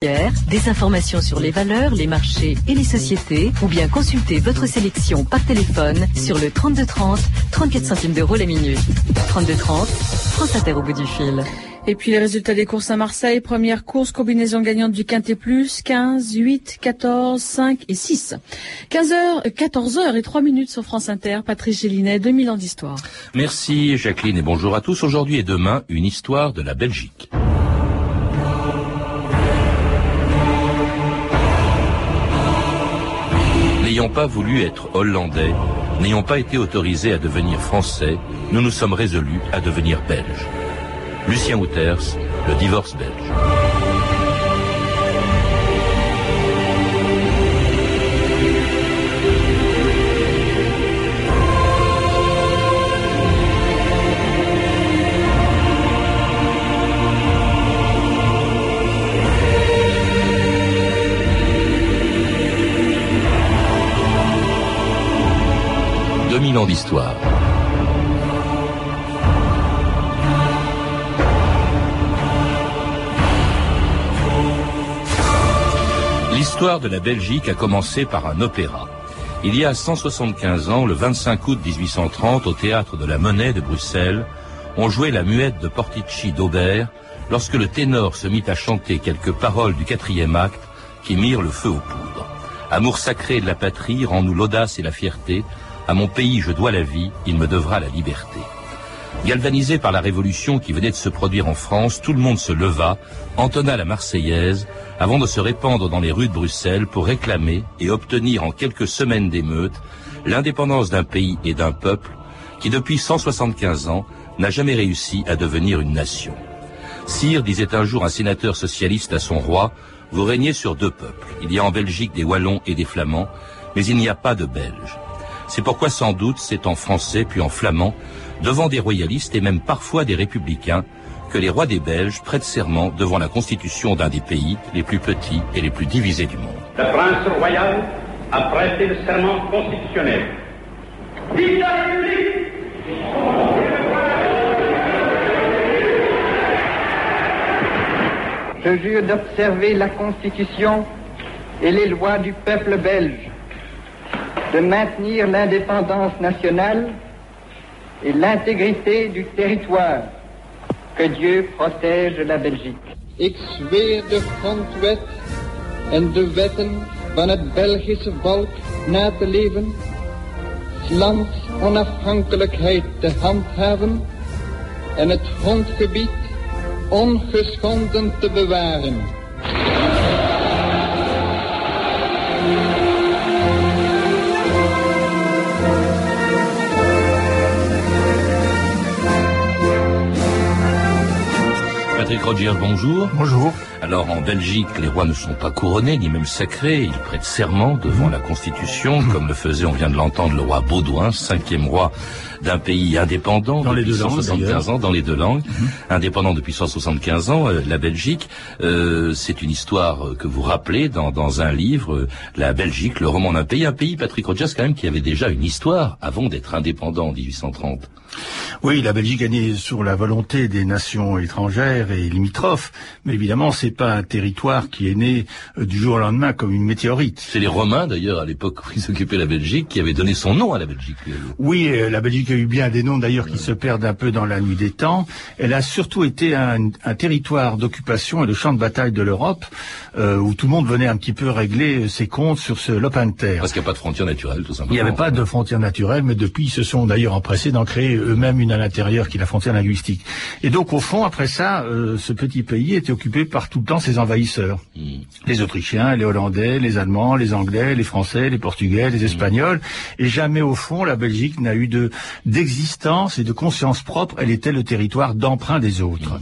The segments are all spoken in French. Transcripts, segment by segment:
Des informations sur les valeurs, les marchés et les sociétés, ou bien consultez votre sélection par téléphone sur le 3230, 34 centimes d'euros la minute. 3230, France Inter au bout du fil. Et puis les résultats des courses à Marseille. Première course, combinaison gagnante du Quintet Plus, 15, 8, 14, 5 et 6. 15h, 14h et 3 minutes sur France Inter. Patrice Gélinet, 2000 ans d'histoire. Merci Jacqueline et bonjour à tous. Aujourd'hui et demain, une histoire de la Belgique. N'ayant pas voulu être hollandais, n'ayant pas été autorisés à devenir français, nous nous sommes résolus à devenir belges. Lucien Wouters, le divorce belge. D'histoire. L'histoire de la Belgique a commencé par un opéra. Il y a 175 ans, le 25 août 1830, au théâtre de la Monnaie de Bruxelles, on jouait la muette de Portici d'Aubert lorsque le ténor se mit à chanter quelques paroles du quatrième acte qui mirent le feu aux poudres. Amour sacré de la patrie, rend-nous l'audace et la fierté, à mon pays je dois la vie, il me devra la liberté. Galvanisé par la révolution qui venait de se produire en France, tout le monde se leva, entonna la Marseillaise, avant de se répandre dans les rues de Bruxelles pour réclamer et obtenir en quelques semaines d'émeutes l'indépendance d'un pays et d'un peuple qui depuis 175 ans n'a jamais réussi à devenir une nation. Sire, disait un jour un sénateur socialiste à son roi, vous régnez sur deux peuples. Il y a en Belgique des Wallons et des Flamands, mais il n'y a pas de Belges. C'est pourquoi sans doute c'est en français puis en flamand, devant des royalistes et même parfois des républicains, que les rois des Belges prêtent serment devant la constitution d'un des pays les plus petits et les plus divisés du monde. Le prince royal a prêté le serment constitutionnel. Vive la République Je jure d'observer la Constitution et les lois du peuple belge de maintenir l'indépendance nationale et l'intégrité du territoire. Que Dieu protège la Belgique. Ik zweer de grondwet en de wetten van het Belgische volk na te leven, lands onafhankelijkheid te handhaven en het grondgebied ongeschonden te bewaren. Patrick Rogers, bonjour. Bonjour. Alors en Belgique, les rois ne sont pas couronnés ni même sacrés, ils prêtent serment devant la Constitution, comme le faisait, on vient de l'entendre, le roi Baudouin, cinquième roi d'un pays indépendant Dans les depuis deux langues, 175 ans, dans les deux langues, indépendant depuis 175 ans, euh, la Belgique, euh, c'est une histoire euh, que vous rappelez dans, dans un livre, euh, La Belgique, le roman d'un pays, un pays, Patrick Rogers, quand même, qui avait déjà une histoire avant d'être indépendant en 1830. Oui, la Belgique est née sur la volonté des nations étrangères et limitrophes, mais évidemment, c'est pas un territoire qui est né euh, du jour au lendemain comme une météorite. C'est les Romains, d'ailleurs, à l'époque où ils s'occupaient la Belgique, qui avaient donné son nom à la Belgique. Oui, euh, la Belgique a eu bien des noms d'ailleurs qui se perdent un peu dans la nuit des temps. Elle a surtout été un, un territoire d'occupation et de champ de bataille de l'Europe, euh, où tout le monde venait un petit peu régler euh, ses comptes sur ce lopin de terre. Parce qu'il n'y a pas de frontières naturelles, tout simplement. Il n'y avait pas de frontières naturelles, mais depuis, ils se sont d'ailleurs empressés d'en créer eux-mêmes une à l'intérieur, qui est la frontière linguistique. Et donc, au fond, après ça, euh, ce petit pays était occupé par tout le temps ses envahisseurs. Hmm. Les Autrichiens, les Hollandais, les Allemands, les Anglais, les Français, les Portugais, les Espagnols. Et jamais, au fond, la Belgique n'a eu de d'existence et de conscience propre. Elle était le territoire d'emprunt des autres.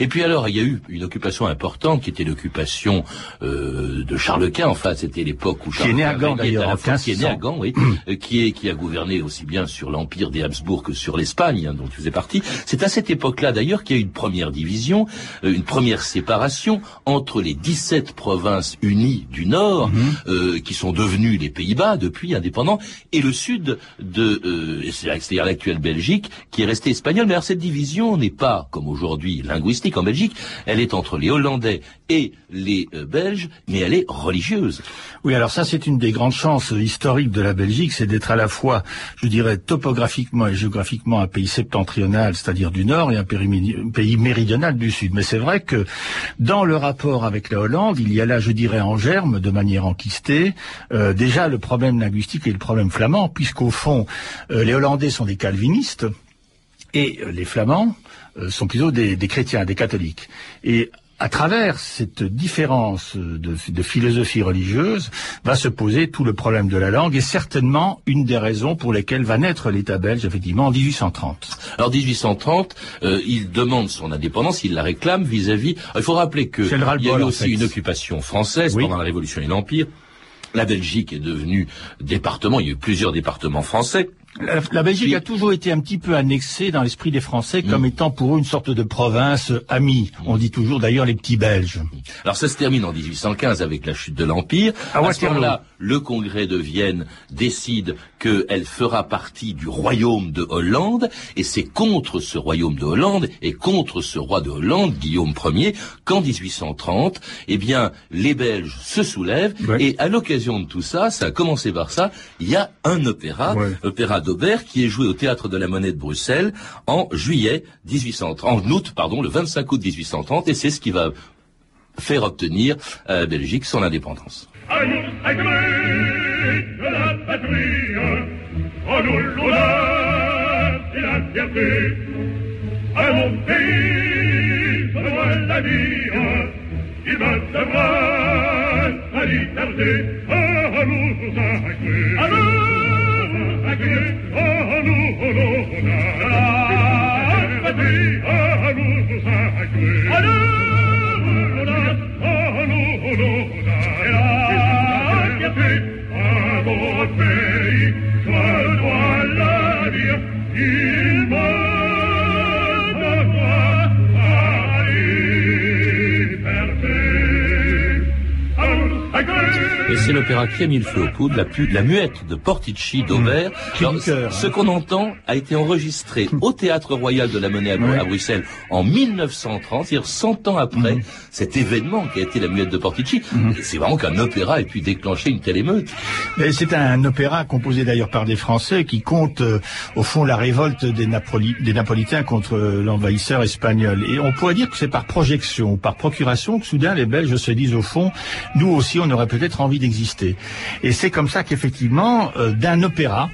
Et puis alors, il y a eu une occupation importante qui était l'occupation euh, de Charles Quint. Enfin, c'était l'époque où Qui est Charles né à Quint Gand, régnait d'ailleurs, à la fois, qui est né à 1500. Gand, oui, euh, qui est qui a gouverné aussi bien sur l'empire des Habsbourg que sur l'Espagne, hein, dont tu faisais partie. C'est à cette époque-là, d'ailleurs, qu'il y a eu une première division, euh, une première séparation entre les 17 provinces unies du Nord, euh, qui sont devenues les Pays-Bas depuis indépendants, et le sud de, euh, c'est-à-dire l'actuelle Belgique, qui est restée espagnole. Mais alors cette division n'est pas, comme aujourd'hui, linguistique en Belgique, elle est entre les Hollandais et les euh, Belges, mais elle est religieuse. Oui, alors ça c'est une des grandes chances historiques de la Belgique, c'est d'être à la fois, je dirais, topographiquement et géographiquement un pays septentrional, c'est-à-dire du nord, et un pays méridional du sud. Mais c'est vrai que dans le rapport avec la Hollande, il y a là, je dirais, en germe, de manière enquistée, euh, déjà le problème linguistique et le problème flamand, puisqu'au fond, euh, les Hollandais sont des calvinistes et les Flamands sont plutôt des, des chrétiens, des catholiques. Et à travers cette différence de, philosophie religieuse, va se poser tout le problème de la langue et certainement une des raisons pour lesquelles va naître l'État belge, effectivement, en 1830. Alors 1830, euh, il demande son indépendance, il la réclame vis-à-vis... il faut rappeler qu'il y a eu aussi une occupation française pendant la Révolution et l'Empire. La Belgique est devenue département, il y a eu plusieurs départements français. La, Belgique a toujours été un petit peu annexée dans l'esprit des Français comme mm. étant pour eux une sorte de province amie. On dit toujours d'ailleurs les petits Belges. Alors ça se termine en 1815 avec la chute de l'Empire. À, ce moment-là, le Congrès de Vienne décide qu'elle fera partie du royaume de Hollande et c'est contre ce royaume de Hollande et contre ce roi de Hollande, Guillaume Ier, qu'en 1830, eh bien, les Belges se soulèvent et à l'occasion de tout ça, ça a commencé par ça, il y a un opéra, opéra d'Aubert qui est joué au théâtre de la Monnaie de Bruxelles en juillet 1830, en août, pardon, le 25 août 1830, et c'est ce qui va faire obtenir à la Belgique son indépendance. C'est l'opéra qui a mis le feu aux poudres, la, la muette de Portici d'Aubert. Mmh. Ce qu'on entend a été enregistré au Théâtre Royal de la Monnaie à, Bruxelles en 1930, c'est-à-dire 100 ans après mmh. cet événement qui a été la muette de Portici. Mmh. C'est vraiment qu'un opéra ait pu déclencher une telle émeute. C'est un opéra composé d'ailleurs par des Français qui compte euh, au fond la révolte des, des Napolitains contre euh, l'envahisseur espagnol. Et on pourrait dire que c'est par projection, par procuration que soudain les Belges se disent au fond, nous aussi on aurait peut-être envie d'exister et c'est comme ça qu'effectivement, euh, d'un opéra,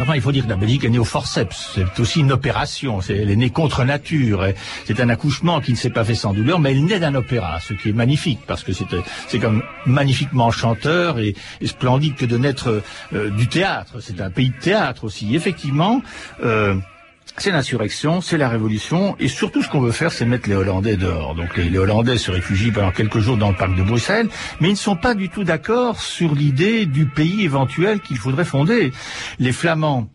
Enfin, il faut dire que la Belgique est née au forceps. C'est aussi une opération. elle est née contre nature. C'est un accouchement qui ne s'est pas fait sans douleur, mais elle naît d'un opéra, ce qui est magnifique parce que c'est comme magnifiquement chanteur et, splendide que de naître euh, du théâtre. C'est un pays de théâtre aussi. Effectivement. Euh, c'est l'insurrection, c'est la révolution, et surtout ce qu'on veut faire, c'est mettre les Hollandais dehors. Donc les, Hollandais se réfugient pendant quelques jours dans le parc de Bruxelles, mais ils ne sont pas du tout d'accord sur l'idée du pays éventuel qu'il faudrait fonder. Les Flamands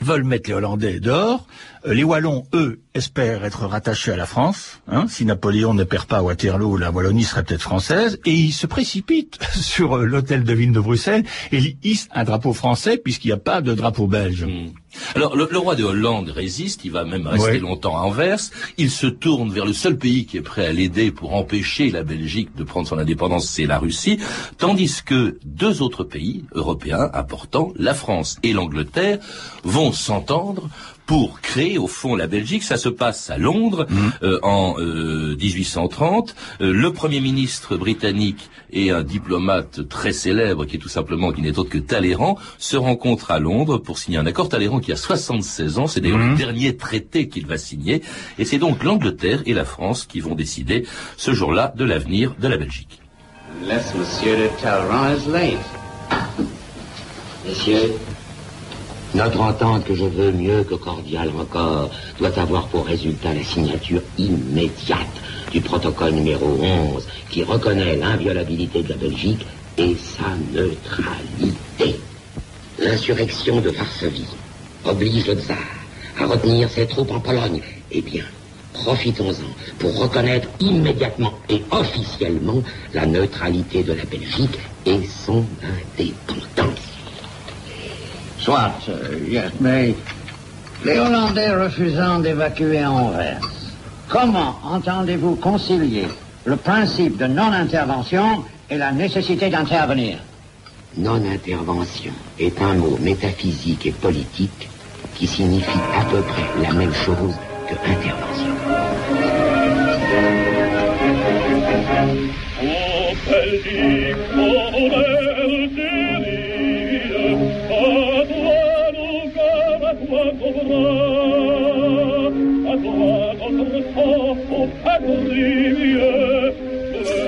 veulent mettre les Hollandais dehors. Euh, les Wallons, eux, espèrent être rattachés à la France. Hein. si Napoléon ne perd pas Waterloo, la Wallonie serait peut-être française. Et ils se précipitent sur euh, l'hôtel de ville de Bruxelles et ils hissent un drapeau français puisqu'il n'y a pas de drapeau belge. Hmm. Alors, le, roi de Hollande résiste, il va même rester longtemps à Anvers. Il se tourne vers le seul pays qui est prêt à l'aider pour empêcher la Belgique de prendre son indépendance, c'est la Russie. Tandis que deux autres pays européens importants, la France et l'Angleterre, vont s'entendre pour créer au fond la Belgique. Ça se passe à Londres mmh. euh, en 1830. Euh, euh, le Premier ministre britannique et un diplomate très célèbre, qui est tout simplement qui n'est autre que Talleyrand, se rencontrent à Londres pour signer un accord. Talleyrand qui a 76 ans, c'est d'ailleurs le mmh. dernier traité qu'il va signer. Et c'est donc l'Angleterre et la France qui vont décider ce jour-là de l'avenir de la Belgique. Laisse Monsieur de Talleyrand is late. Monsieur, notre entente que je veux mieux que cordiale encore doit avoir pour résultat la signature immédiate du protocole numéro 11 qui reconnaît l'inviolabilité de la Belgique et sa neutralité. L'insurrection de Varsovie oblige le tsar à retenir ses troupes en Pologne. Eh bien, profitons-en pour reconnaître immédiatement et officiellement la neutralité de la Belgique et son indépendance. Soit, yes, mais les Hollandais refusant d'évacuer Anvers, Comment entendez-vous concilier le principe de non-intervention et la nécessité d'intervenir? Non-intervention est un mot métaphysique et politique qui signifie à peu près la même chose que intervention.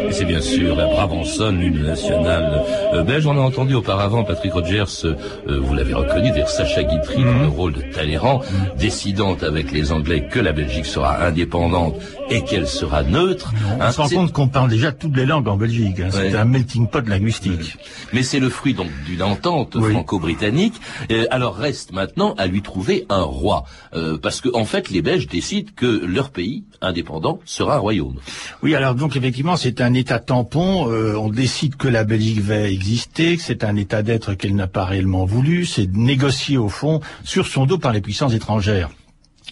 Et c'est bien sûr la Brabançonne, l'une nationale euh, belge. On a entendu auparavant Patrick Rogers, euh, vous l'avez reconnu, dire Sacha Guitry dans le rôle de Talleyrand, décidant avec les Anglais que la Belgique sera indépendante et qu'elle sera neutre. On se rend compte qu'on parle déjà toutes les langues en Belgique. hein. C'est un melting pot linguistique. Mais c'est le fruit donc d'une entente Oui. franco-britannique. Euh, alors reste maintenant à lui trouver un roi, Euh, parce que en fait les Belges décident que leur pays indépendant sera un royaume. Oui, alors donc effectivement, c'est un État tampon. Euh, on décide que la Belgique va exister, que c'est un État d'être qu'elle n'a pas réellement voulu. C'est négocié au fond sur son dos par les puissances étrangères.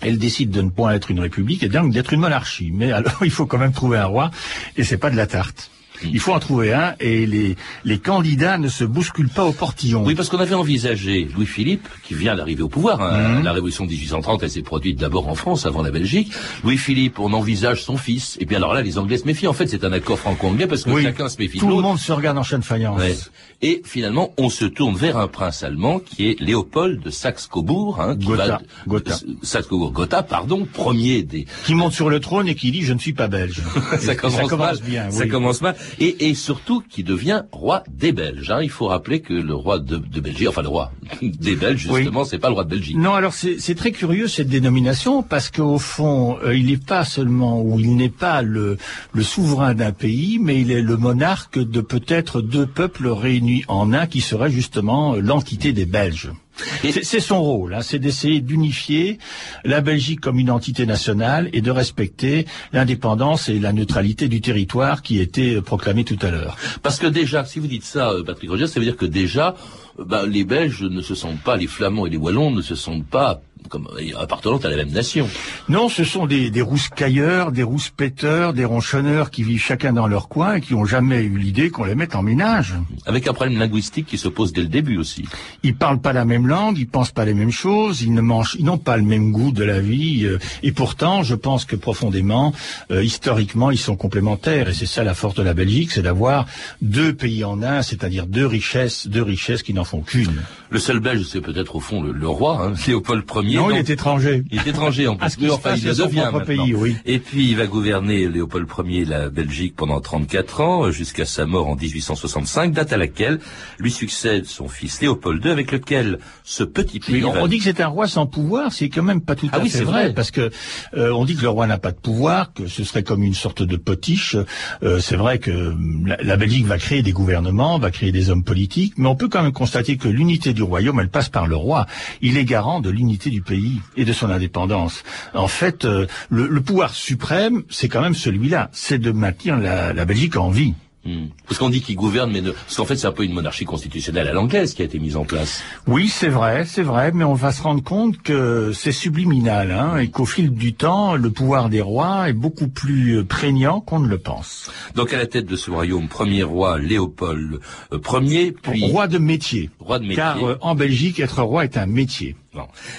Elle décide de ne point être une république et donc d'être une monarchie. Mais alors, il faut quand même trouver un roi, et c'est pas de la tarte. Il faut en trouver un, et les, les candidats ne se bousculent pas au portillon. Oui, parce qu'on avait envisagé Louis-Philippe, qui vient d'arriver au pouvoir. hein. La révolution de 1830, elle s'est produite d'abord en France, avant la Belgique. Louis-Philippe, on envisage son fils. Et puis alors là, les Anglais se méfient. En fait, c'est un accord franco-anglais parce que Oui, chacun se méfie Tout le monde se regarde en chaîne faïence. Ouais. Et finalement, on se tourne vers un prince allemand qui est Léopold de Saxe-Cobourg, hein, Gotha, Gotha. Saxe-Cobourg, Gotha, pardon, premier des. Qui monte sur le trône et qui dit je ne suis pas belge. ça commence, mal. bien. Ça commence mal. Et, et surtout qui devient roi des Belges. hein. Il faut rappeler que le roi de, de Belgique, enfin le roi des Belges, Oui. justement, c'est pas le roi de Belgique. Non, alors c'est c'est très curieux cette dénomination parce qu'au fond, euh, il n'est pas seulement ou il n'est pas le, le souverain d'un pays, mais il est le monarque de peut-être deux peuples réunis en un qui serait justement euh, l'entité des Belges. C'est- son rôle, hein, c'est d'essayer d'unifier la Belgique comme une entité nationale et de respecter l'indépendance et la neutralité du territoire qui était proclamée tout à l'heure. Parce que déjà, si vous dites ça, euh, Patrick Roger, ça veut dire que déjà, euh, bah, les Belges ne se sentent pas, les Flamands et les Wallons ne se sentent pas comme euh, appartenant à la même nation. Non, ce sont des, des rouscailleurs, des rouspéteurs, des ronchonneurs qui vivent chacun dans leur coin et qui n'ont jamais eu l'idée qu'on les mette en ménage. Avec un problème linguistique qui se pose dès le début aussi. Ils parlent pas la même langue, ils pensent pas les mêmes choses, ils ne mangent, ils n'ont pas le même goût de la vie. euh, et pourtant, je pense que profondément, euh, historiquement, ils sont complémentaires. Et c'est ça la force de la Belgique, c'est d'avoir deux pays en un, c'est-à-dire deux richesses, deux richesses qui n'en font qu'une. Le seul Belge, c'est peut-être au fond le, le roi, hein, Léopold Ier. Non, il est étranger. Il est étranger en plus. Mais enfin, il le devient maintenant. pays, oui. Et puis, il va gouverner Léopold Ier la Belgique pendant 34 ans, jusqu'à sa mort en 1865, date à laquelle lui succède son fils Léopold II, avec lequel ce petit pays Mais on, va- on dit que c'est un roi sans pouvoir, c'est quand même pas tout Ah à oui, fait c'est vrai, vrai. parce que euh, on dit que le roi n'a pas de pouvoir, que ce serait comme une sorte de potiche. Euh, c'est vrai que la, la Belgique va créer des gouvernements, va créer des hommes politiques, mais on peut quand même constater que l'unité du royaume, elle passe par le roi. Il est garant de l'unité du pays et de son indépendance. En fait, euh, le, le pouvoir suprême, c'est quand même celui-là, c'est de maintenir la, la Belgique en vie. Hmm. Parce qu'on dit qu'il gouverne, mais ne... parce qu'en fait, c'est un peu une monarchie constitutionnelle à l'anglaise qui a été mise en place. Oui, c'est vrai, c'est vrai, mais on va se rendre compte que c'est subliminal, hein, et qu'au fil du temps, le pouvoir des rois est beaucoup plus euh, prégnant qu'on ne le pense. Donc, à la tête de ce royaume, premier roi Léopold euh, Ier, puis Roi de métier. roi de métier. Car euh, en Belgique, être roi est un métier.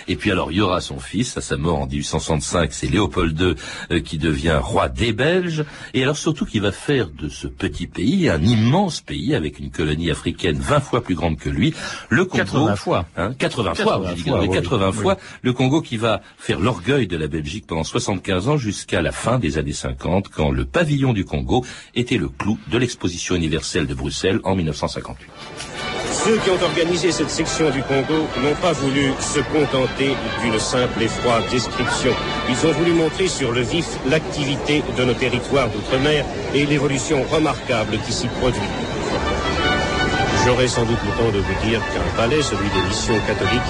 Et puis alors, il y aura son fils, à sa mort en 1865, c'est Léopold II euh, qui devient roi des Belges, et alors surtout qui va faire de ce petit pays un immense pays avec une colonie africaine 20 fois plus grande que lui, le Congo. 80 fois. Hein, 80, 80 fois, je dis fois, mais oui, 80 oui. fois, le Congo qui va faire l'orgueil de la Belgique pendant 75 ans jusqu'à la fin des années 50, quand le pavillon du Congo était le clou de l'exposition universelle de Bruxelles en 1958. Ceux qui ont organisé cette section du Congo n'ont pas voulu se contenter d'une simple et froide description. Ils ont voulu montrer sur le vif l'activité de nos territoires d'outre-mer et l'évolution remarquable qui s'y produit. J'aurai sans doute le temps de vous dire qu'un palais, celui des missions catholiques,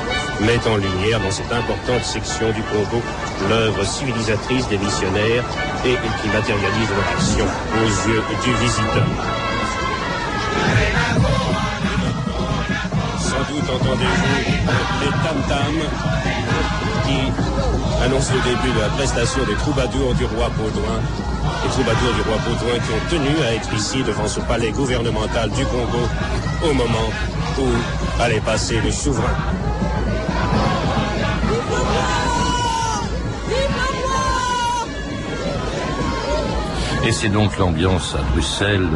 met en lumière dans cette importante section du Congo l'œuvre civilisatrice des missionnaires et qui matérialise leur action aux yeux du visiteur. Doute entendez-vous les tam-tams qui qui annonce le début de la prestation des troubadours du roi Baudouin? Les troubadours du roi Baudouin qui ont tenu à être ici devant ce palais gouvernemental du Congo au moment où allait passer le souverain. Et c'est donc l'ambiance à Bruxelles,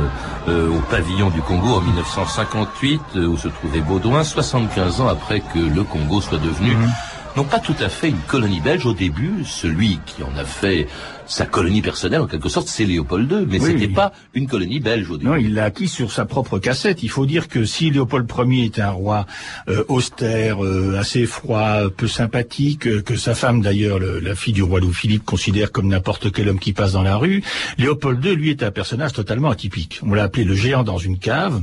euh, au pavillon du Congo en 1958, euh, où se trouvait Baudouin, 75 ans après que le Congo soit devenu Mhm. Non pas tout à fait une colonie belge au début, celui qui en a fait sa colonie personnelle en quelque sorte, c'est Léopold II, mais Oui, c'était oui. pas une colonie belge au début. Non, il l'a acquis sur sa propre cassette. Il faut dire que si Léopold Ier était un roi euh, austère, euh, assez froid, peu sympathique, euh, que sa femme d'ailleurs, le- la fille du roi Louis-Philippe, considère comme n'importe quel homme qui passe dans la rue, Léopold II, lui, est un personnage totalement atypique. On l'a appelé le géant dans une cave.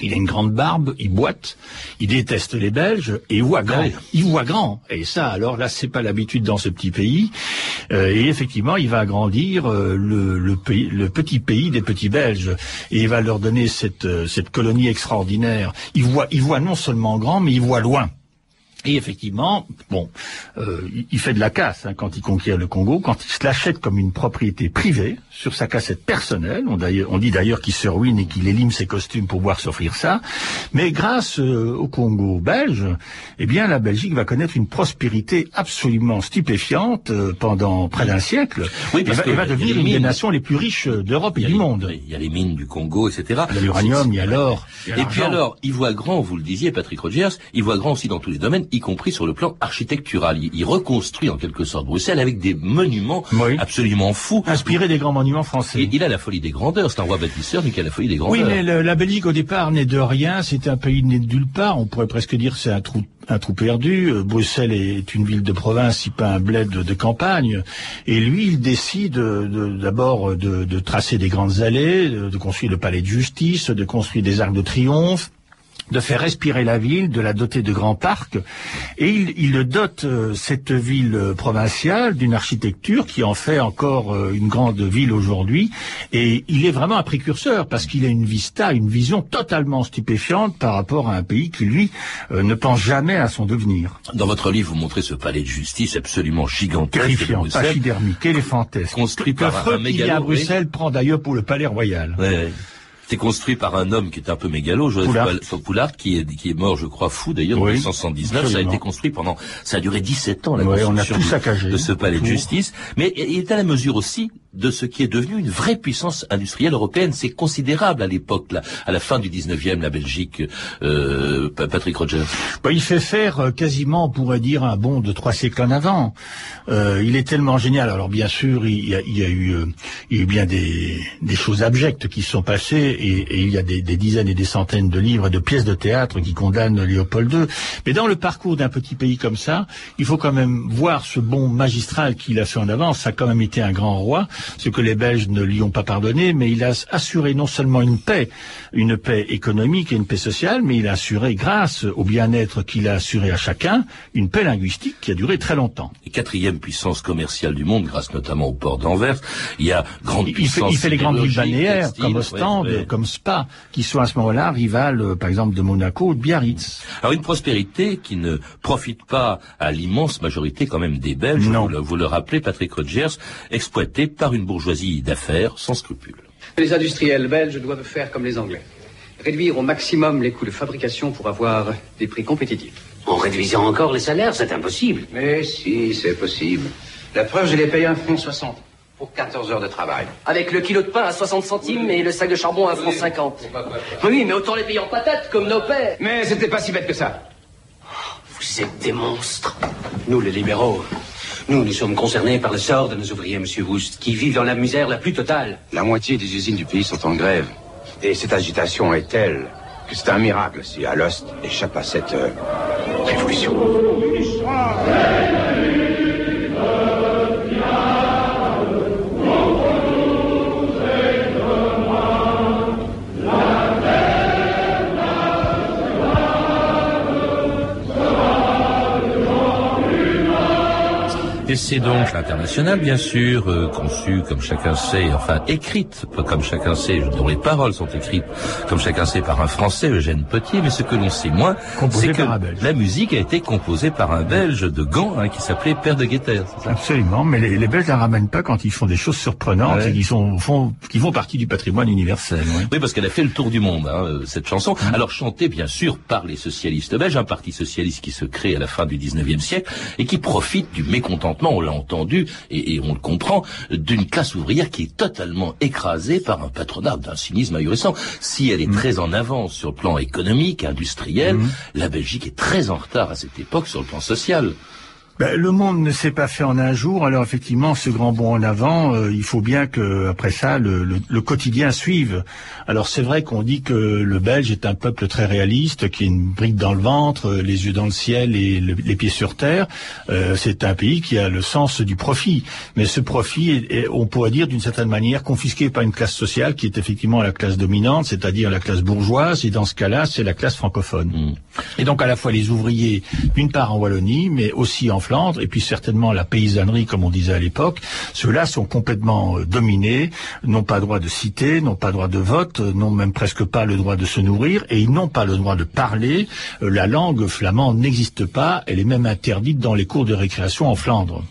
Il a une grande barbe, il boite, il déteste les Belges et il voit grand. Ouais. Il voit grand. Et ça, alors là, c'est pas l'habitude dans ce petit pays. Euh, et effectivement, il va agrandir euh, le, le, pays- le petit pays des petits Belges et il va leur donner cette, euh, cette colonie extraordinaire. Il voit, il voit non seulement grand, mais il voit loin. Et effectivement, bon, euh, il- fait de la casse hein, quand il conquiert le Congo, quand il se l'achète comme une propriété privée sur sa cassette personnelle. On, d'ailleurs- on dit d'ailleurs qu'il se ruine et qu'il élime ses costumes pour pouvoir s'offrir ça. Mais grâce euh, au Congo belge, eh bien, la Belgique va connaître une prospérité absolument stupéfiante euh, pendant près d'un siècle. Oui, parce va, que et va devenir une des nations les plus riches d'Europe et du les- monde. Il y a les mines du Congo, etc. Il y a l'uranium, il y a l'or. Et puis alors, il voit grand, vous le disiez, Patrick Rogers, il voit grand aussi dans tous les domaines, y compris sur le plan architectural. Il, il reconstruit en quelque sorte Bruxelles avec des monuments Oui. absolument fous. Inspiré des grands monuments français. Il, il a la folie des grandeurs, c'est un roi bâtisseur, mais qui a la folie des Oui, grandeurs. mais le- la Belgique au départ n'est de rien, c'est un pays né de nulle part. On pourrait presque dire que c'est un trou un trou perdu. Euh, Bruxelles est une ville de province, si pas un bled de, de campagne. Et lui, il décide de- de- d'abord de, de tracer des grandes allées, de, de construire le palais de justice, de construire des arcs de triomphe de faire respirer la ville, de la doter de grands parcs, et il, il dote euh, cette ville euh, provinciale d'une architecture qui en fait encore euh, une grande ville aujourd'hui, et il est vraiment un précurseur parce qu'il a une vista, une vision totalement stupéfiante par rapport à un pays qui lui ne pense jamais à son devenir. Dans votre livre, vous montrez ce palais de justice absolument gigantesque Terrifiant, pachydermique, éléphantasque. Construit que par un Freud, qui vient à. Bruxelles, prend d'ailleurs pour le palais royal. Ouais, ouais. C'est construit par un homme qui est un peu mégalo, Joseph. Poulard, qui est, qui est mort, je crois, fou d'ailleurs, en Oui, 1979. Ça a été construit pendant, ça a duré 17 ans, la Ouais, on a construction tout du- saccagé. de ce palais de justice. Mais il est à la mesure aussi de ce qui est devenu une vraie puissance industrielle européenne. C'est considérable à l'époque, là, à la fin du 19e, la Belgique, euh, Pa- Patrick Rogers. Bah, il fait faire euh, quasiment, on pourrait dire, un bond de trois siècles en avant. Euh, il est tellement génial. Alors bien sûr, il y a, il y a eu, euh, il y a eu bien des, des choses abjectes qui sont passées, et, et il y a des, des dizaines et des centaines de livres et de pièces de théâtre qui condamnent Léopold II. Mais dans le parcours d'un petit pays comme ça, il faut quand même voir ce bond magistral qu'il a fait en avant. Ça a quand même été un grand roi, ce que les Belges ne lui ont pas pardonné, mais il a assuré non seulement une paix, une paix économique et une paix sociale, mais il a assuré, grâce au bien-être qu'il a assuré à chacun, une paix linguistique qui a duré très longtemps. Et quatrième puissance commerciale du monde, grâce notamment au port d'Anvers. Il y a grande Il fait, puissance il fait les grandes villes balnéaires, comme ouais, Ostende, ouais. comme Spa, qui sont à ce moment-là rivales, euh, par exemple, de Monaco ou de Biarritz. Alors une prospérité qui ne profite pas à l'immense majorité quand même des Belges, Non. Vous, le, vous le rappelez, Patrick Rogers, exploitée par une bourgeoisie d'affaires sans scrupules. Les industriels belges doivent faire comme les Anglais. Réduire au maximum les coûts de fabrication pour avoir des prix compétitifs. En réduisant encore les salaires, c'est impossible. Mais si, c'est possible. La preuve, je l'ai payé un franc 60 pour 14 heures de travail. Avec le kilo de pain à 60 centimes et le sac de charbon à 1 franc 50. Oui, mais autant les payer en patates, comme nos pères. Mais c'était pas si bête que ça. Vous êtes des monstres. Nous, les libéraux, nous, nous sommes concernés par le sort de nos ouvriers, Monsieur Wust, qui vivent dans la misère la plus totale. La moitié des usines du pays sont en grève. Et cette agitation est telle que c'est un miracle si Alost échappe à cette euh, révolution. C'est donc l'international, bien sûr, euh, conçue, comme chacun sait, enfin écrite, comme chacun sait, dont les paroles sont écrites, comme chacun sait, par un Français, Eugène Potier, mais ce que l'on sait moins, c'est que la musique a été composée par un Belge de Gand, hein, qui s'appelait Père de Guetter. Absolument, mais les, les Belges ne la ramènent pas quand ils font des choses surprenantes et qui, sont, font, qui font partie du patrimoine universel. Oui, parce qu'elle a fait le tour du monde, hein, euh, cette chanson. Mmh. Alors chantée, bien sûr, par les socialistes belges, un parti socialiste qui se crée à la fin du 19e siècle et qui profite du mécontentement, on l'a entendu, et, et, on le comprend, d'une classe ouvrière qui est totalement écrasée par un patronat d'un cynisme ahurissant. Si elle est mmh. très en avance sur le plan économique, industriel, mmh. la Belgique est très en retard à cette époque sur le plan social. Ben, le monde ne s'est pas fait en un jour, alors effectivement, ce grand bond en avant, euh, il faut bien que après ça, le, le, le quotidien suive. Alors c'est vrai qu'on dit que le Belge est un peuple très réaliste, qui a une brique dans le ventre, euh, les yeux dans le ciel et le, les pieds sur terre. Euh, c'est un pays qui a le sens du profit, mais ce profit, est, est, on pourrait dire d'une certaine manière, confisqué par une classe sociale qui est effectivement la classe dominante, c'est-à-dire la classe bourgeoise, et dans ce cas-là, c'est la classe francophone. Mmh. Et donc à la fois les ouvriers, d'une part en Wallonie, mais aussi en Et puis certainement la paysannerie, comme on disait à l'époque, ceux-là sont complètement euh, dominés, n'ont pas droit de citer, n'ont pas droit de vote, n'ont même presque pas le droit de se nourrir, et ils n'ont pas le droit de parler. Euh, la langue flamande n'existe pas, elle est même interdite dans les cours de récréation en Flandre.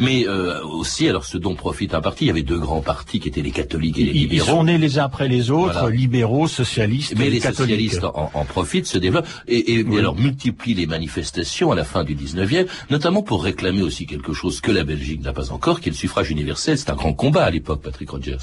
Mais euh, aussi, alors ce dont profite un parti, il y avait deux grands partis qui étaient les catholiques et les libéraux. Ils sont nés les uns après les autres, voilà. libéraux, socialistes Mais et les catholiques. socialistes en, en, profitent, se développent, et, et, oui. et, alors multiplient les manifestations à la fin du 19e, notamment pour réclamer aussi quelque chose que la Belgique n'a pas encore, qui est le suffrage universel. C'est un grand combat à l'époque, Patrick Rogers.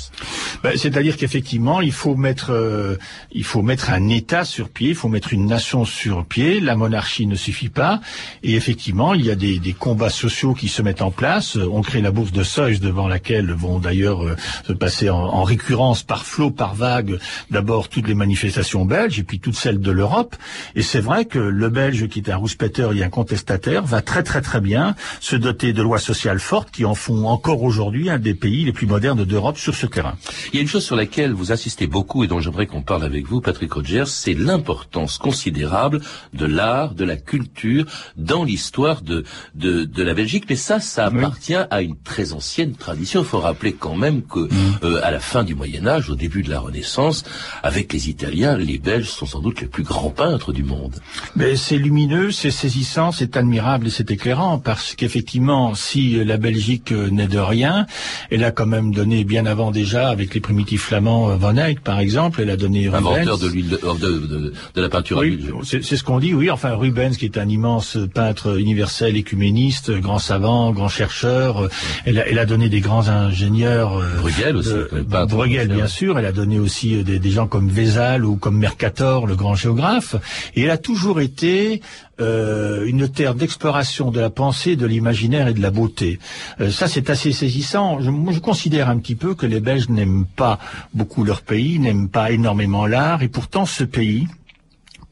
Ben, C'est-à-dire qu'effectivement, il faut mettre, euh, il faut mettre un État sur pied, il faut mettre une nation sur pied. La monarchie ne suffit pas, et effectivement, il y a des, des combats sociaux qui se mettent en place. On crée la bourse de Seuil devant laquelle vont d'ailleurs euh, se passer en, en, récurrence par flot, par vague, d'abord toutes les manifestations belges et puis toutes celles de l'Europe. Et c'est vrai que le Belge, qui est un rouspéteur et un contestataire, va très très très bien se doter de lois sociales fortes qui en font encore aujourd'hui un des pays les plus modernes d'Europe sur ce terrain. Il y a une chose sur laquelle vous insistez beaucoup et dont j'aimerais qu'on parle avec vous, Patrick Rogers, c'est l'importance considérable de l'art, de la culture dans l'histoire de, de, de la Belgique. Mais ça, ça appartient oui. à une très ancienne tradition. Il faut rappeler quand même que mmh. euh, à la fin du Moyen Âge, au début de la Renaissance, avec les Italiens, les Belges sont sans doute les plus grands peintres du monde. Mais c'est lumineux, c'est saisissant, c'est admirable et c'est éclairant parce qu'effectivement, si la Belgique euh, n'est de rien, elle a quand même donné bien avant déjà avec les primitifs flamands euh, Van Eyck par exemple, elle a donné. Inventeur de, l'huile de, de, de, de, la peinture oui, à l'huile. C'est ce qu'on dit, oui. Enfin Rubens qui est un immense peintre universel, écuméniste, grand savant, grand chercheur. Elle a, elle a donné des grands ingénieurs. Bruegel aussi. De, Bruegel bien sûr. Elle a donné aussi des, des gens comme Vézal ou comme Mercator, le grand géographe. Et elle a toujours été euh, une terre d'exploration de la pensée, de l'imaginaire et de la beauté. Euh, ça, c'est assez saisissant. Je, moi, je considère un petit peu que les Belges n'aiment pas beaucoup leur pays, n'aiment pas énormément l'art, et pourtant ce pays,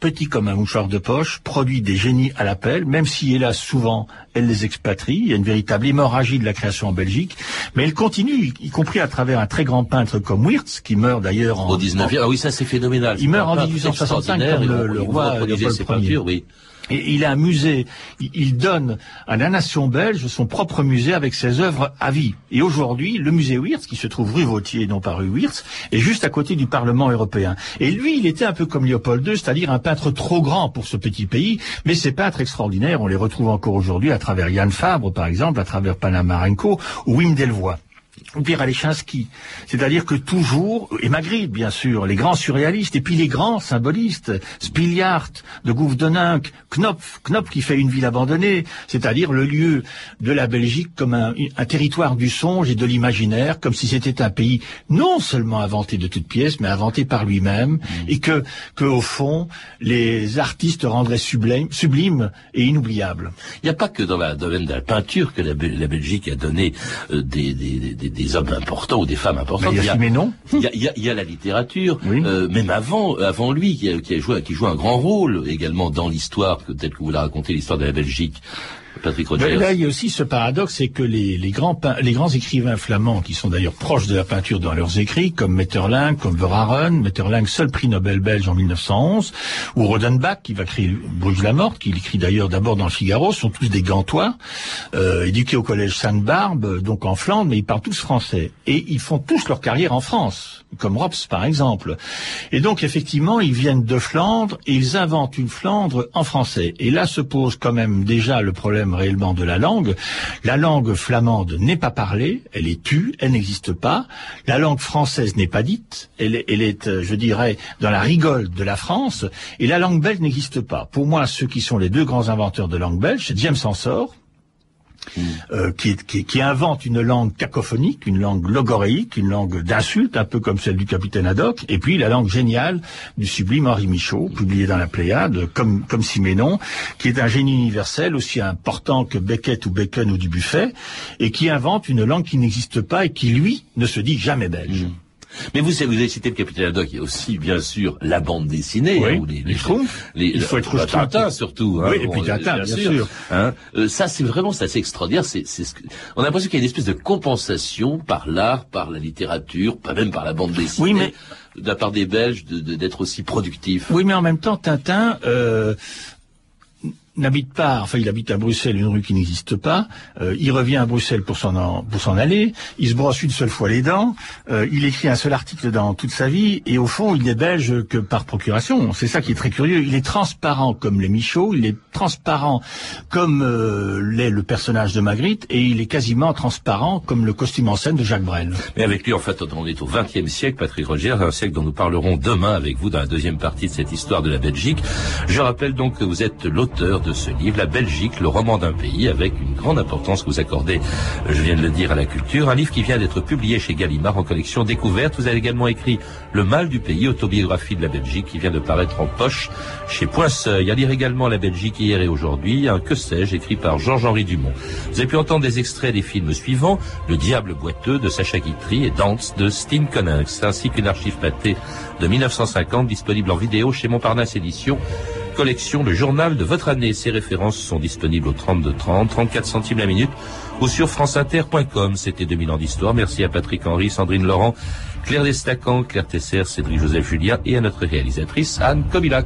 petit comme un mouchoir de poche, produit des génies à l'appel, même si, hélas, souvent, elle les expatrie. Il y a une véritable hémorragie de la création en Belgique. Mais elle continue, y compris à travers un très grand peintre comme Wirtz, qui meurt d'ailleurs en... Au 19e. Ah oui, ça, c'est phénoménal. Il meurt en 1865 comme le, le roi Léopold Ier. Oui. Et il a un musée, il donne à la nation belge son propre musée avec ses œuvres à vie. Et aujourd'hui, le musée Wirtz, qui se trouve rue Vautier, non pas rue Wirtz, est juste à côté du Parlement européen. Et lui, il était un peu comme Léopold II, c'est-à-dire un peintre trop grand pour ce petit pays, mais ces peintres extraordinaires, on les retrouve encore aujourd'hui à travers Yann Fabre, par exemple, à travers Panamarenko ou Wim Delvoye ou Pierre Alechinsky. C'est-à-dire que toujours, et Magritte bien sûr, les grands surréalistes, et puis les grands symbolistes, Spiliart, de Gouffre Knopf, Knopf qui fait une ville abandonnée, c'est-à-dire le lieu de la Belgique comme un, territoire du songe et de l'imaginaire, comme si c'était un pays non seulement inventé de toutes pièces, mais inventé par lui-même, et que, que au fond, les artistes rendraient sublime, et inoubliable. Il n'y a pas que dans la domaine de la peinture que la, Belgique a donné euh, des, hommes importants ou des femmes importantes. Mais il y a. Il y a, il y a, il y a la littérature, oui. euh, même avant, avant lui, qui, a, qui, a joué, qui joue un grand rôle également dans l'histoire, telle que vous la racontez, l'histoire de la Belgique. Patrick Rogers. là, il y a aussi ce paradoxe, c'est que les, les grands les grands écrivains flamands, qui sont d'ailleurs proches de la peinture dans leurs écrits, comme Metterlinck, comme Verhaeren, Metterlinck seul prix Nobel belge en 1911, ou Rodenbach, qui va créer Bruges la morte, qui écrit d'ailleurs d'abord dans le Figaro, sont tous des Gantois, euh, éduqués au collège Sainte-Barbe, donc en Flandre, mais ils parlent tous français. Et ils font tous leur carrière en France, comme Rops par exemple. Et donc effectivement, ils viennent de Flandre et ils inventent une Flandre en français. Et là se pose quand même déjà le problème réellement de la langue. La langue flamande n'est pas parlée, elle est tue, elle n'existe pas. La langue française n'est pas dite, elle est, elle est, euh, je dirais, dans la rigole de la France. Et la langue belge n'existe pas. Pour moi, ceux qui sont les deux grands inventeurs de langue belge, c'est James Euh, qui, invente une langue cacophonique, une langue logoréique, une langue d'insulte, un peu comme celle du capitaine Haddock, et puis la langue géniale du sublime Henri Michaud, publié dans la Pléiade, comme, comme Siménon, qui est un génie universel aussi important que Beckett ou Bacon ou Dubuffet, et qui invente une langue qui n'existe pas et qui, lui, ne se dit jamais belge. Mais vous, vous avez cité le capitaine Haddock, il y a aussi, bien sûr, la bande dessinée. Oui, hein, ou les, les les- Il faut être bah, Schtroumpf. Tintin, surtout. hein, Oui, et puis Tintin, euh, bien sûr. hein. Euh, ça, c'est vraiment, c'est assez extraordinaire. C'est, c'est ce que- on a l'impression qu'il y a une espèce de compensation par l'art, par la littérature, pas même par la bande dessinée. Oui, mais- De la part des Belges, de- de- d'être aussi productifs. Oui, mais en même temps, Tintin euh, n'habite pas, enfin il habite à Bruxelles, une rue qui n'existe pas. Euh, il revient à Bruxelles pour s'en en- pour s'en aller. Il se brosse une seule fois les dents. Euh, il écrit un seul article dans toute sa vie. Et au fond, il n'est belge que par procuration. C'est ça qui est très curieux. Il est transparent comme les Michaud. Il est transparent comme euh, l'est le personnage de Magritte. Et il est quasiment transparent comme le costume en scène de Jacques Brel. Mais avec lui, en fait, on est au XXe siècle, Patrick Roger, un siècle dont nous parlerons demain avec vous dans la deuxième partie de cette histoire de la Belgique. Je rappelle donc que vous êtes l'auteur de ce livre, La Belgique, le roman d'un pays, avec une grande importance que vous accordez, je viens de le dire, à la culture. Un livre qui vient d'être publié chez Gallimard en collection découverte. Vous avez également écrit Le mal du pays, autobiographie de la Belgique, qui vient de paraître en poche chez Point Seuil. À lire également La Belgique hier et aujourd'hui, un que sais-je, écrit par Georges-Henri Dumont. Vous avez pu entendre des extraits des films suivants, Le Diable boiteux de Sacha Guitry et Dance de Steen Connings, ainsi qu'une archive pâtée de 1950 disponible en vidéo chez Montparnasse Éditions. Collection Le Journal de votre année. Ces références sont disponibles au 32 30, 34 centimes la minute ou sur franceinter.com. C'était 2000 ans d'histoire. Merci à Patrick Henry, Sandrine Laurent, Claire Destacan, Claire Tesser, Cédric Joseph Julien et à notre réalisatrice Anne Kobilac.